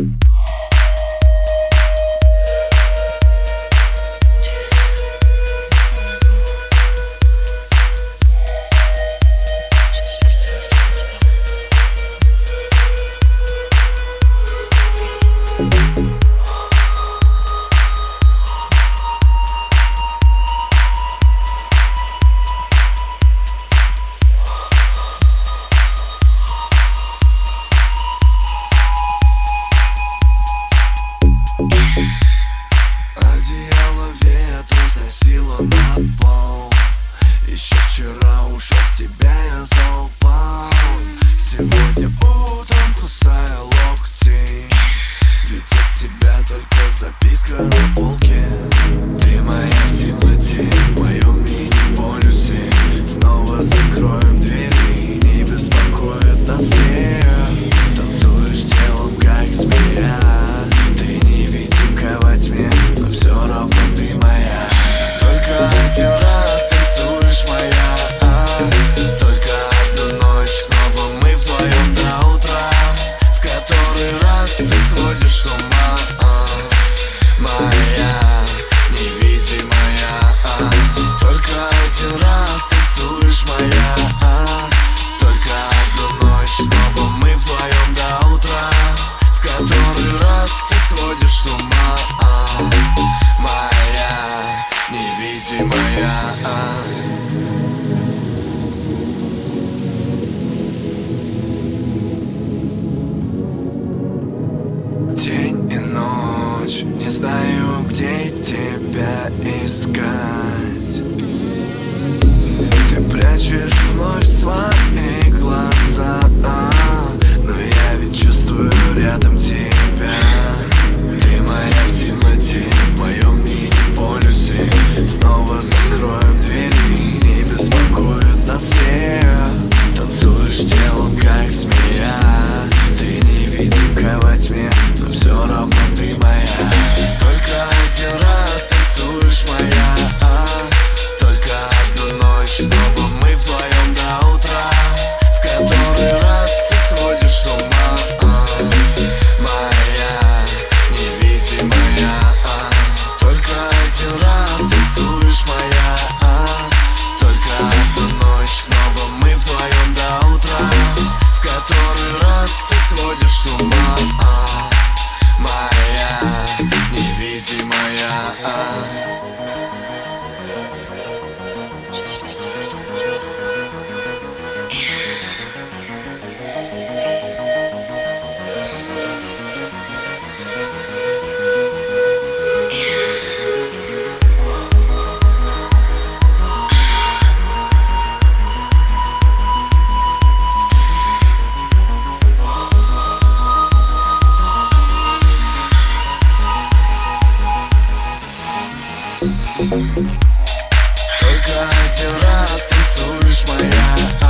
you ночь. Не знаю, где тебя искать. Ты прячешь вновь свои глаза Но я ведь чувствую рядом тебя. Ты моя в темноте, в моем мини-полюсе Снова закрой Только один раз танцуешь моя